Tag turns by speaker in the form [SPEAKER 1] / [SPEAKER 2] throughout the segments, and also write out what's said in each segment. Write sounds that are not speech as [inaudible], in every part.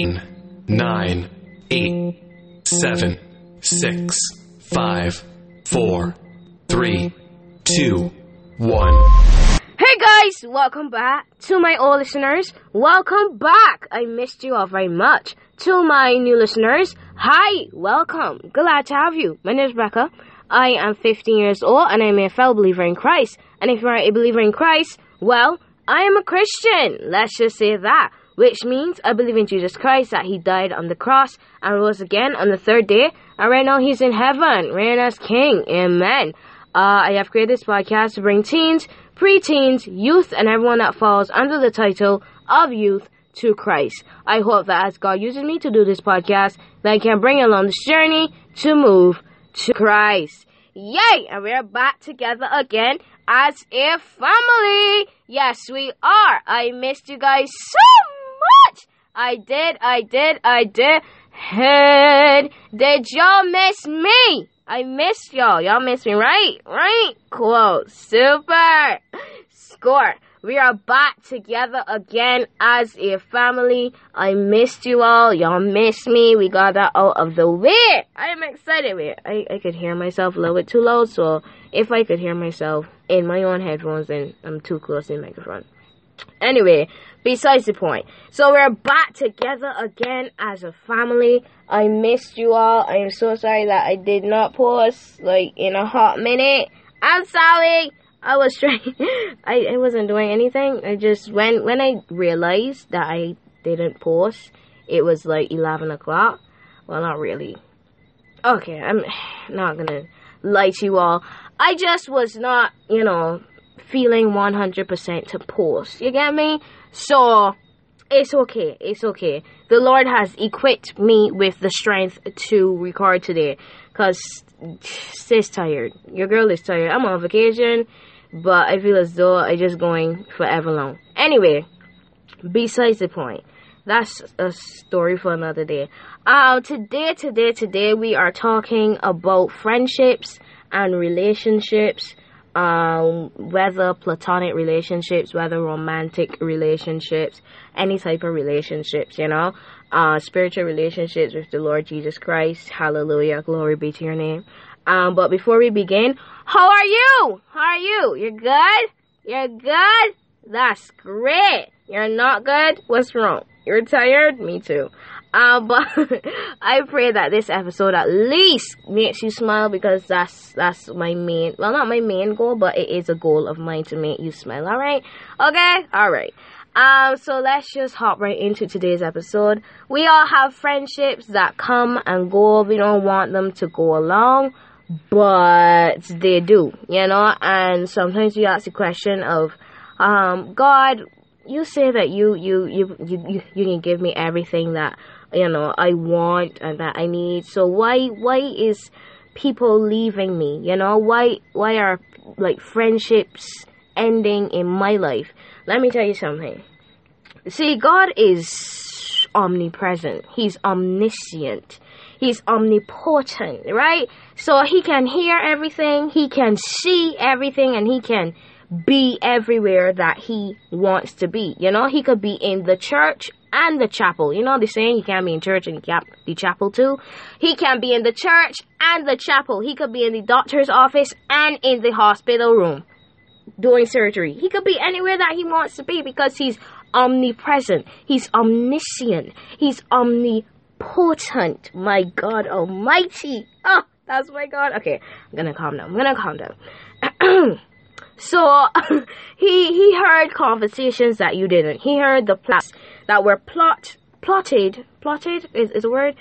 [SPEAKER 1] nine, eight, seven, six, five, four, three, two, one.
[SPEAKER 2] Hey guys, welcome back to my old listeners. Welcome back. I missed you all very much. To my new listeners, hi, welcome. Glad to have you. My name is Becca. I am 15 years old and I'm a fellow believer in Christ. And if you are a believer in Christ, well, I am a Christian. Let's just say that. Which means I believe in Jesus Christ that He died on the cross and rose again on the third day. And right now He's in heaven, reigning as King. Amen. Uh, I have created this podcast to bring teens, preteens, youth, and everyone that falls under the title of youth to Christ. I hope that as God uses me to do this podcast, that I can bring along this journey to move to Christ. Yay! And we're back together again as a family. Yes, we are. I missed you guys so much. I did, I did, I did. Hey, did y'all miss me? I missed y'all. Y'all missed me, right? Right? Cool. Super. Score. We are back together again as a family. I missed you all. Y'all missed me. We got that out of the way. I am excited. Wait, I, I could hear myself a little bit too loud, so if I could hear myself in my own headphones, then I'm too close to the microphone. Anyway, besides the point. So we're back together again as a family. I missed you all. I am so sorry that I did not post like in a hot minute. I'm sorry. I was [laughs] trying. I, I wasn't doing anything. I just when when I realized that I didn't post, it was like eleven o'clock. Well, not really. Okay, I'm [sighs] not gonna lie to you all. I just was not, you know, feeling 100% to post. You get me? So, it's okay. It's okay. The Lord has equipped me with the strength to record today. Cause sis tired. Your girl is tired. I'm on vacation, but I feel as though I just going forever long. Anyway, besides the point. That's a story for another day. Um, today, today, today, we are talking about friendships and relationships um, whether platonic relationships, whether romantic relationships, any type of relationships, you know, uh, spiritual relationships with the Lord Jesus Christ. Hallelujah. Glory be to your name. Um, but before we begin, how are you? How are you? You're good? You're good? That's great. You're not good? What's wrong? You're tired? Me too. Uh, but [laughs] I pray that this episode at least makes you smile because that's that's my main well not my main goal but it is a goal of mine to make you smile alright? Okay? Alright. Um so let's just hop right into today's episode. We all have friendships that come and go. We don't want them to go along but they do you know? And sometimes you ask the question of um god you say that you you you you you, you can give me everything that you know I want and that I need. So why why is people leaving me? You know why why are like friendships ending in my life? Let me tell you something. See, God is omnipresent. He's omniscient. He's omnipotent, right? So he can hear everything, he can see everything, and he can be everywhere that he wants to be. You know, he could be in the church and the chapel. You know the saying, you can't be in church and the chapel too? He can be in the church and the chapel. He could be in the doctor's office and in the hospital room doing surgery. He could be anywhere that he wants to be because he's omnipresent. He's omniscient. He's omnipotent. My God almighty. Oh, that's my God. Okay, I'm gonna calm down. I'm gonna calm down. [clears throat] So [laughs] he he heard conversations that you didn't. He heard the plots that were plot plotted plotted is, is a word?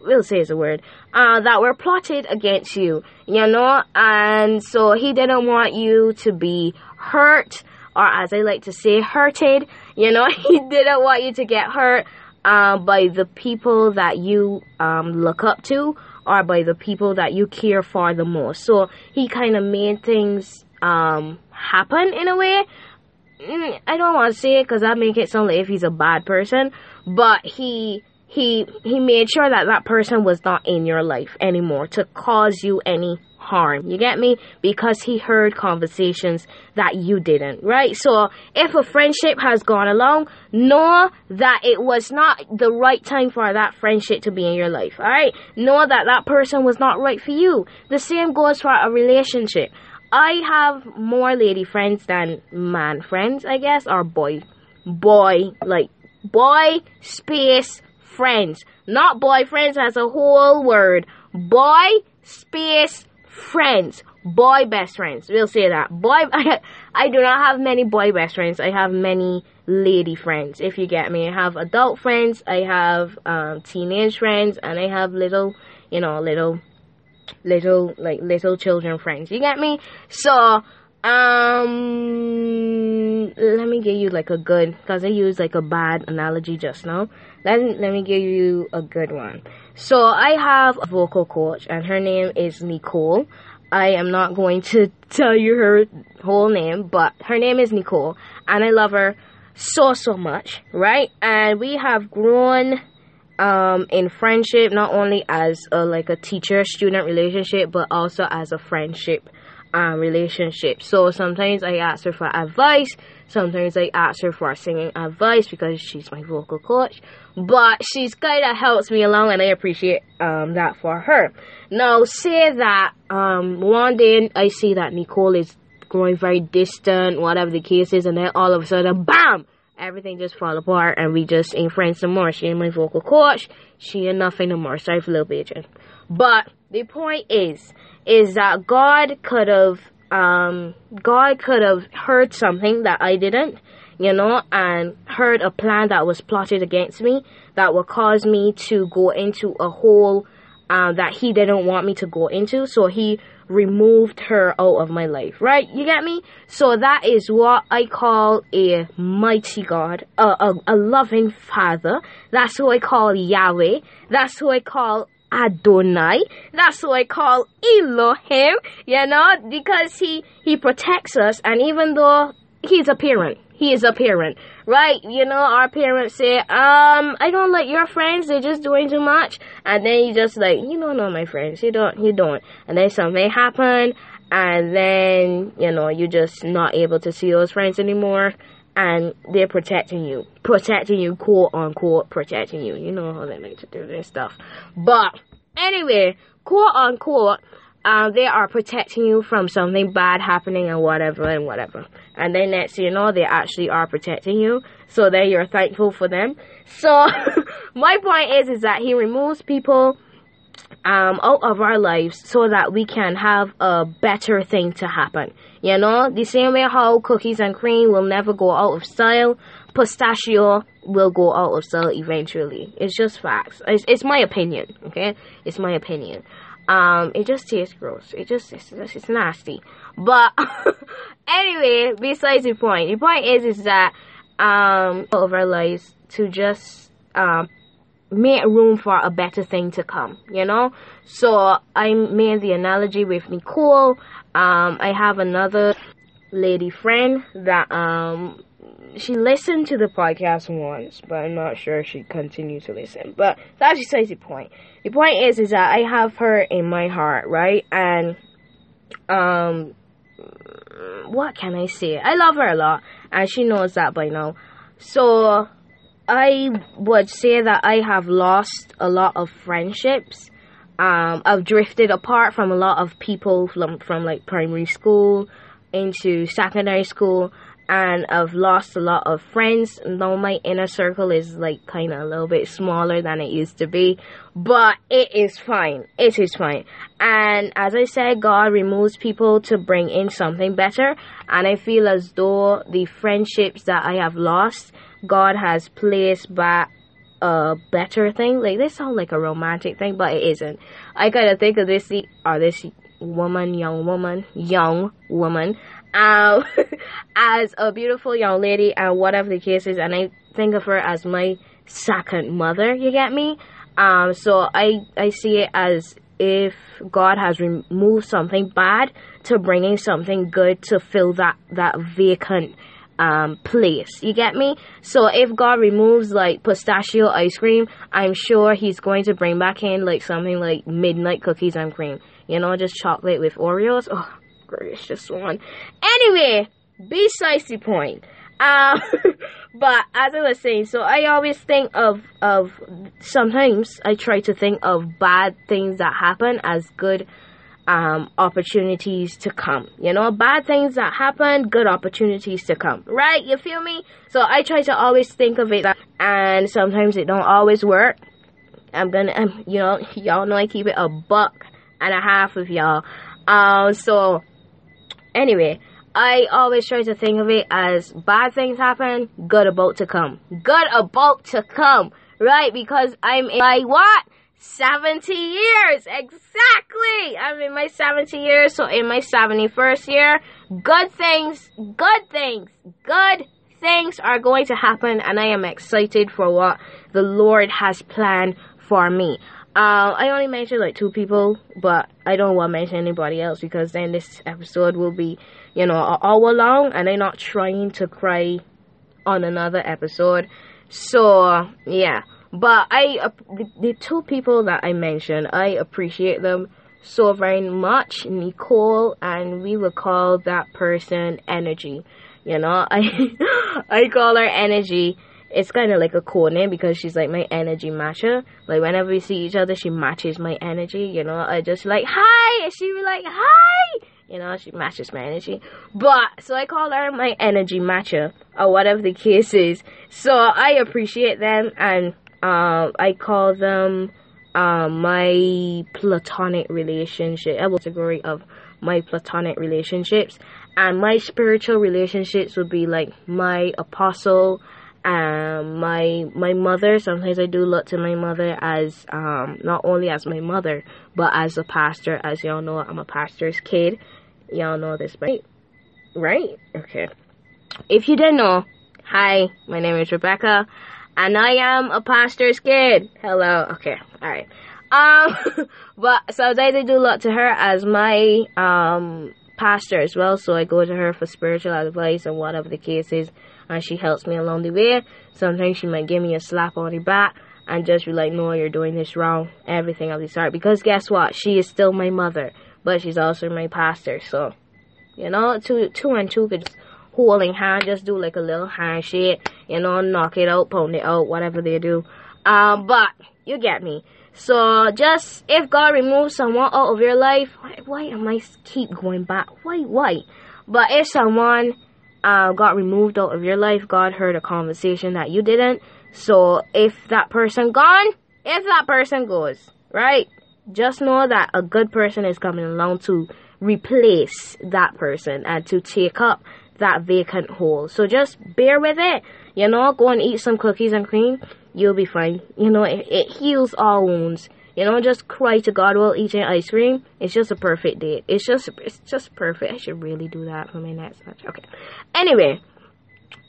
[SPEAKER 2] We'll say it's a word. Uh, that were plotted against you you know? And so he didn't want you to be hurt or as i like to say hurted you know? [laughs] He didn't want you to get hurt uh, by the people that you um, look up to or by the people that you care for the most. So he kind of made things um, happen in a way. Mm, I don't want to say it because that make it sound like if he's a bad person, but he he he made sure that that person was not in your life anymore to cause you any harm. You get me? Because he heard conversations that you didn't, right? So if a friendship has gone along, know that it was not the right time for that friendship to be in your life, alright? Know that that person was not right for you. The same goes for a relationship. I have more lady friends than man friends, I guess, or boy, boy, like boy space friends, not boyfriends as a whole word. Boy space friends, boy best friends. We'll say that. Boy, I, [laughs] I do not have many boy best friends. I have many lady friends. If you get me, I have adult friends. I have um, teenage friends, and I have little, you know, little, little like little children friends. You get me? So. Um, let me give you like a good, cause I used like a bad analogy just now. Let let me give you a good one. So I have a vocal coach, and her name is Nicole. I am not going to [laughs] tell you her whole name, but her name is Nicole, and I love her so so much, right? And we have grown um, in friendship, not only as a, like a teacher student relationship, but also as a friendship um, relationship. So sometimes I ask her for advice. Sometimes I ask her for singing advice because she's my vocal coach. But she's kind of helps me along, and I appreciate um, that for her. Now, say that um, one day I see that Nicole is growing very distant, whatever the case is, and then all of a sudden, bam! Everything just fall apart, and we just ain't friends no more. She ain't my vocal coach. She ain't nothing no more. Sorry for little bitch. But the point is, is that God could have um, God could have heard something that I didn't, you know, and heard a plan that was plotted against me that would cause me to go into a hole uh, that He didn't want me to go into. So He removed her out of my life, right? You get me? So that is what I call a mighty God, a, a, a loving Father. That's who I call Yahweh. That's who I call Adonai. That's who I call Elohim, you know, because he, he protects us and even though he's a parent, he is a parent, right? You know, our parents say, um, I don't like your friends, they're just doing too much. And then you just like, you don't know my friends, you don't, you don't. And then something happen and then, you know, you're just not able to see those friends anymore and they're protecting you, protecting you, quote unquote, protecting you. You know how they like to do this stuff. But anyway, quote unquote, um, they are protecting you from something bad happening and whatever and whatever. And then next you know, they actually are protecting you. So then you're thankful for them. So [laughs] my point is, is that he removes people um, out of our lives so that we can have a better thing to happen. You know, the same way how cookies and cream will never go out of style, pistachio will go out of style eventually. It's just facts. It's, it's my opinion, okay? It's my opinion. Um, it just tastes gross. It just, it's, it's nasty. But, [laughs] anyway, besides the point, the point is, is that, um, of our lives to just, um, make room for a better thing to come, you know? So I made the analogy with Nicole. Um, I have another lady friend that um she listened to the podcast once, but I'm not sure she continued to listen. But that's besides the point. The point is is that I have her in my heart, right? And um what can I say? I love her a lot and she knows that by now. So I would say that I have lost a lot of friendships. Um, I've drifted apart from a lot of people from, from like primary school into secondary school, and I've lost a lot of friends. Now my inner circle is like kind of a little bit smaller than it used to be, but it is fine. It is fine. And as I said, God removes people to bring in something better, and I feel as though the friendships that I have lost God has placed back a better thing. Like this sounds like a romantic thing, but it isn't. I gotta think of this or this woman, young woman, young woman, um, [laughs] as a beautiful young lady and whatever the case is, and I think of her as my second mother. You get me? Um, so I I see it as if God has removed something bad to bringing something good to fill that that vacant um, place. You get me? So if God removes like pistachio ice cream, I'm sure He's going to bring back in like something like midnight cookies and cream. You know, just chocolate with Oreos. Oh, gracious one. Anyway, besides the point. Um, [laughs] but as I was saying, so I always think of of sometimes I try to think of bad things that happen as good um, opportunities to come. You know, bad things that happen, good opportunities to come. Right? You feel me? So I try to always think of it, and sometimes it don't always work. I'm gonna, um, you know, [laughs] y'all know I keep it a buck and a half with y'all. Um, so anyway, I always try to think of it as bad things happen, good about to come. Good about to come, right? Because I'm in my what? 70 years, exactly. I'm in my 70 years, so in my 71st year, good things, good things, good things are going to happen, and I am excited for what the Lord has planned for me. Uh, I only mentioned like two people, but I don't want to mention anybody else because then this episode will be, you know, an hour long, and I'm not trying to cry on another episode. So yeah, but I uh, the, the two people that I mentioned, I appreciate them so very much, Nicole, and we will call that person Energy. You know, [laughs] I I call her Energy it's kind of like a code name because she's like my energy matcher. Like whenever we see each other, she matches my energy. You know, I just like hi, and she be like hi. You know, she matches my energy. But so I call her my energy matcher or whatever the case is. So I appreciate them and um, I call them um, my platonic relationship. I was category of my platonic relationships, and my spiritual relationships would be like my apostle um, my my mother. Sometimes I do look to my mother as um, not only as my mother, but as a pastor. As y'all know, I'm a pastor's kid. Y'all know this, right? Right? Okay. If you didn't know, hi, my name is Rebecca, and I am a pastor's kid. Hello. Okay. All right. Um, [laughs] but sometimes I do look to her as my um pastor as well. So I go to her for spiritual advice and whatever the case is and she helps me along the way. Sometimes she might give me a slap on the back and just be like, no, you're doing this wrong, everything of the sort. Because guess what? She is still my mother, but she's also my pastor. So, you know, two, two and two could just holding hand, just do like a little handshake, you know, knock it out, pound it out, whatever they do. Um, but you get me. So just if God removes someone out of your life, why, why am I keep going back? Why, why? But if someone uh, got removed out of your life, God heard a conversation that you didn't. So if that person gone, if that person goes, right, just know that a good person is coming along to replace that person and to take up that vacant hole. So just bear with it. You know, go and eat some cookies and cream. You'll be fine. You know, it, it heals all wounds. You know, just cry to God while eating ice cream. It's just a perfect date. It's just it's just perfect. I should really do that for my next match. Okay. Anyway,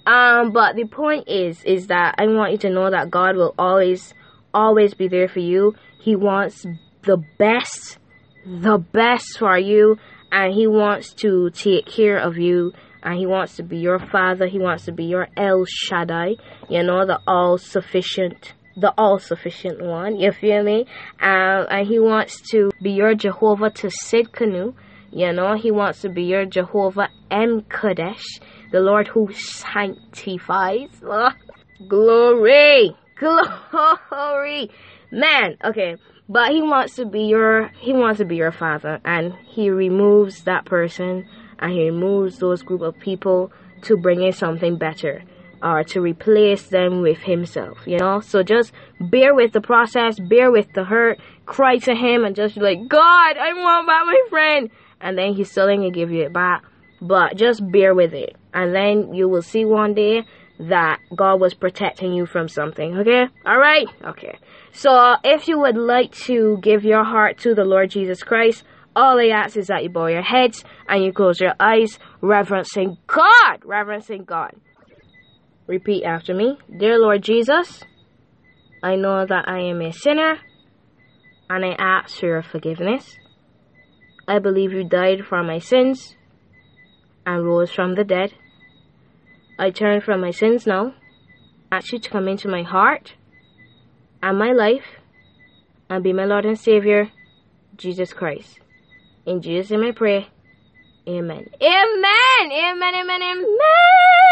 [SPEAKER 2] um, but the point is is that I want you to know that God will always always be there for you. He wants the best, the best for you, and he wants to take care of you and he wants to be your father. He wants to be your El Shaddai, you know, the all sufficient the all sufficient one, you feel me? Um, and he wants to be your Jehovah Tsidkenu, you know, he wants to be your Jehovah M'Kaddesh, the Lord who sanctifies. [laughs] glory! Glory! Man, okay. But he wants to be your he wants to be your father and he removes that person and he removes those group of people to bring in something better or to replace them with himself, you know? So just bear with the process, bear with the hurt, cry to him and just be like, God, I want back my friend. And then he's still gonna give you it back. But just bear with it. And then you will see one day that God was protecting you from something, okay? Alright? Okay. So if you would like to give your heart to the Lord Jesus Christ, all I ask is that you bow your heads and you close your eyes, reverencing God, reverencing God. Repeat after me. Dear Lord Jesus, I know that I am a sinner and I ask for your forgiveness. I believe you died for my sins and rose from the dead. I turn from my sins now. Ask you to come into my heart and my life and be my Lord and Savior, Jesus Christ. In Jesus' name I pray. Amen. Amen. Amen. Amen. Amen.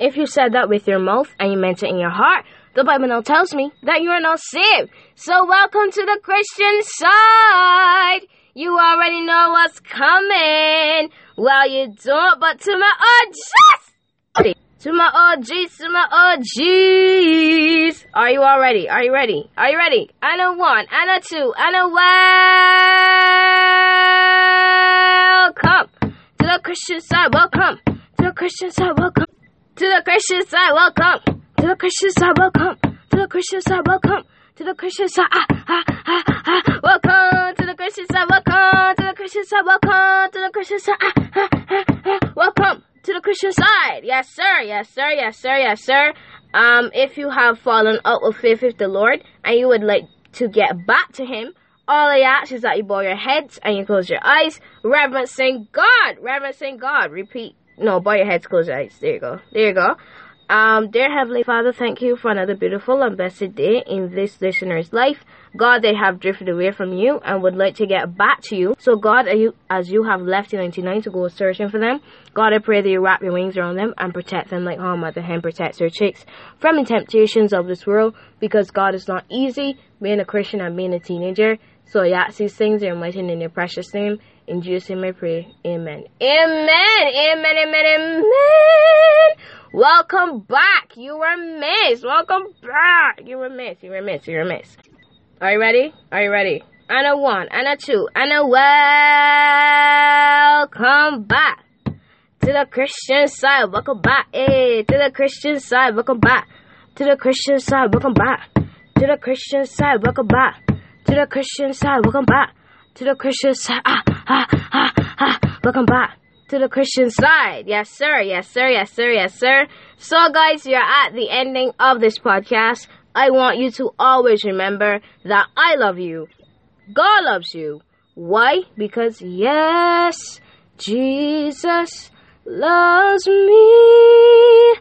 [SPEAKER 2] If you said that with your mouth and you meant it in your heart, the Bible now tells me that you are not saved. So welcome to the Christian side. You already know what's coming. Well, you don't, but to my OGs, to my OGs, to my OGs. Are you all ready? Are you ready? Are you ready? Know one, know two, I know welcome to the Christian side. Welcome to the Christian side. Welcome to the Christian side. Welcome to the Christian side. Welcome to the Christian side. Welcome to the Christian side. Ah, ah, ah, ah. Welcome to the Christian side. Welcome to the Christian side. Welcome to the Christian side. Ah, ah, ah, ah. Welcome to the Christian side. Yes, sir. Yes, sir. Yes, sir. Yes, sir. Um, if you have fallen out of faith with the Lord and you would like to get back to Him, all I ask is that you bow your heads and you close your eyes, reverencing God. Reverencing God. Repeat. No, bow your heads, close your eyes. There you go. There you go. Um, dear Heavenly Father, thank you for another beautiful and blessed day in this listener's life. God, they have drifted away from you and would like to get back to you. So God, you, as you have left the 99 to go searching for them, God, I pray that you wrap your wings around them and protect them like how mother hen protects her chicks from the temptations of this world because God is not easy being a Christian and being a teenager. So ask these things mighty and in your precious name. In Jesus' name I pray. Amen. Amen. Amen. Amen. Amen. Welcome back. You were missed. Welcome back. You were missed. You were missed. You were missed. Are you ready? Are you ready? And a one, and a two, and a welcome back to the Christian side. Welcome back. Hey, to the Christian side. Welcome back to the Christian side. Welcome back to the Christian side. Welcome back to the Christian side. Welcome back to the Christian side. Ah, ah, ah, ah. Welcome back to the Christian side. Yes, sir. Yes, sir. Yes, sir. Yes, sir. So, guys, you're at the ending of this podcast. I want you to always remember that I love you. God loves you. Why? Because, yes, Jesus loves me.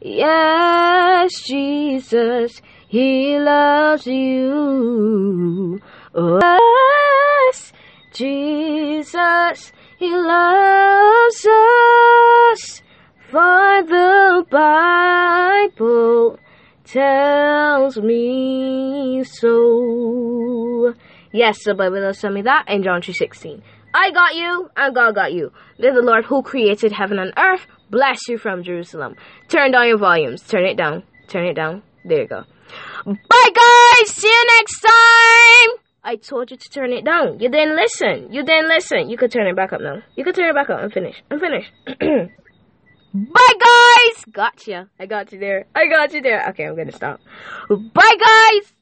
[SPEAKER 2] Yes, Jesus, He loves you. Oh, yes, Jesus, He loves us. For the Bible tells me so. Yes, the Bible does tell me that in John 3.16. I got you, and God got you. May the Lord who created heaven and earth bless you from Jerusalem. Turn down your volumes. Turn it down. Turn it down. There you go. Bye, guys! See you next time! I told you to turn it down. You didn't listen. You didn't listen. You could turn it back up now. You could turn it back up. I'm finished. I'm finished. [clears throat] Bye, guys! Gotcha. I got you there. I got you there. Okay, I'm gonna stop. Bye, guys!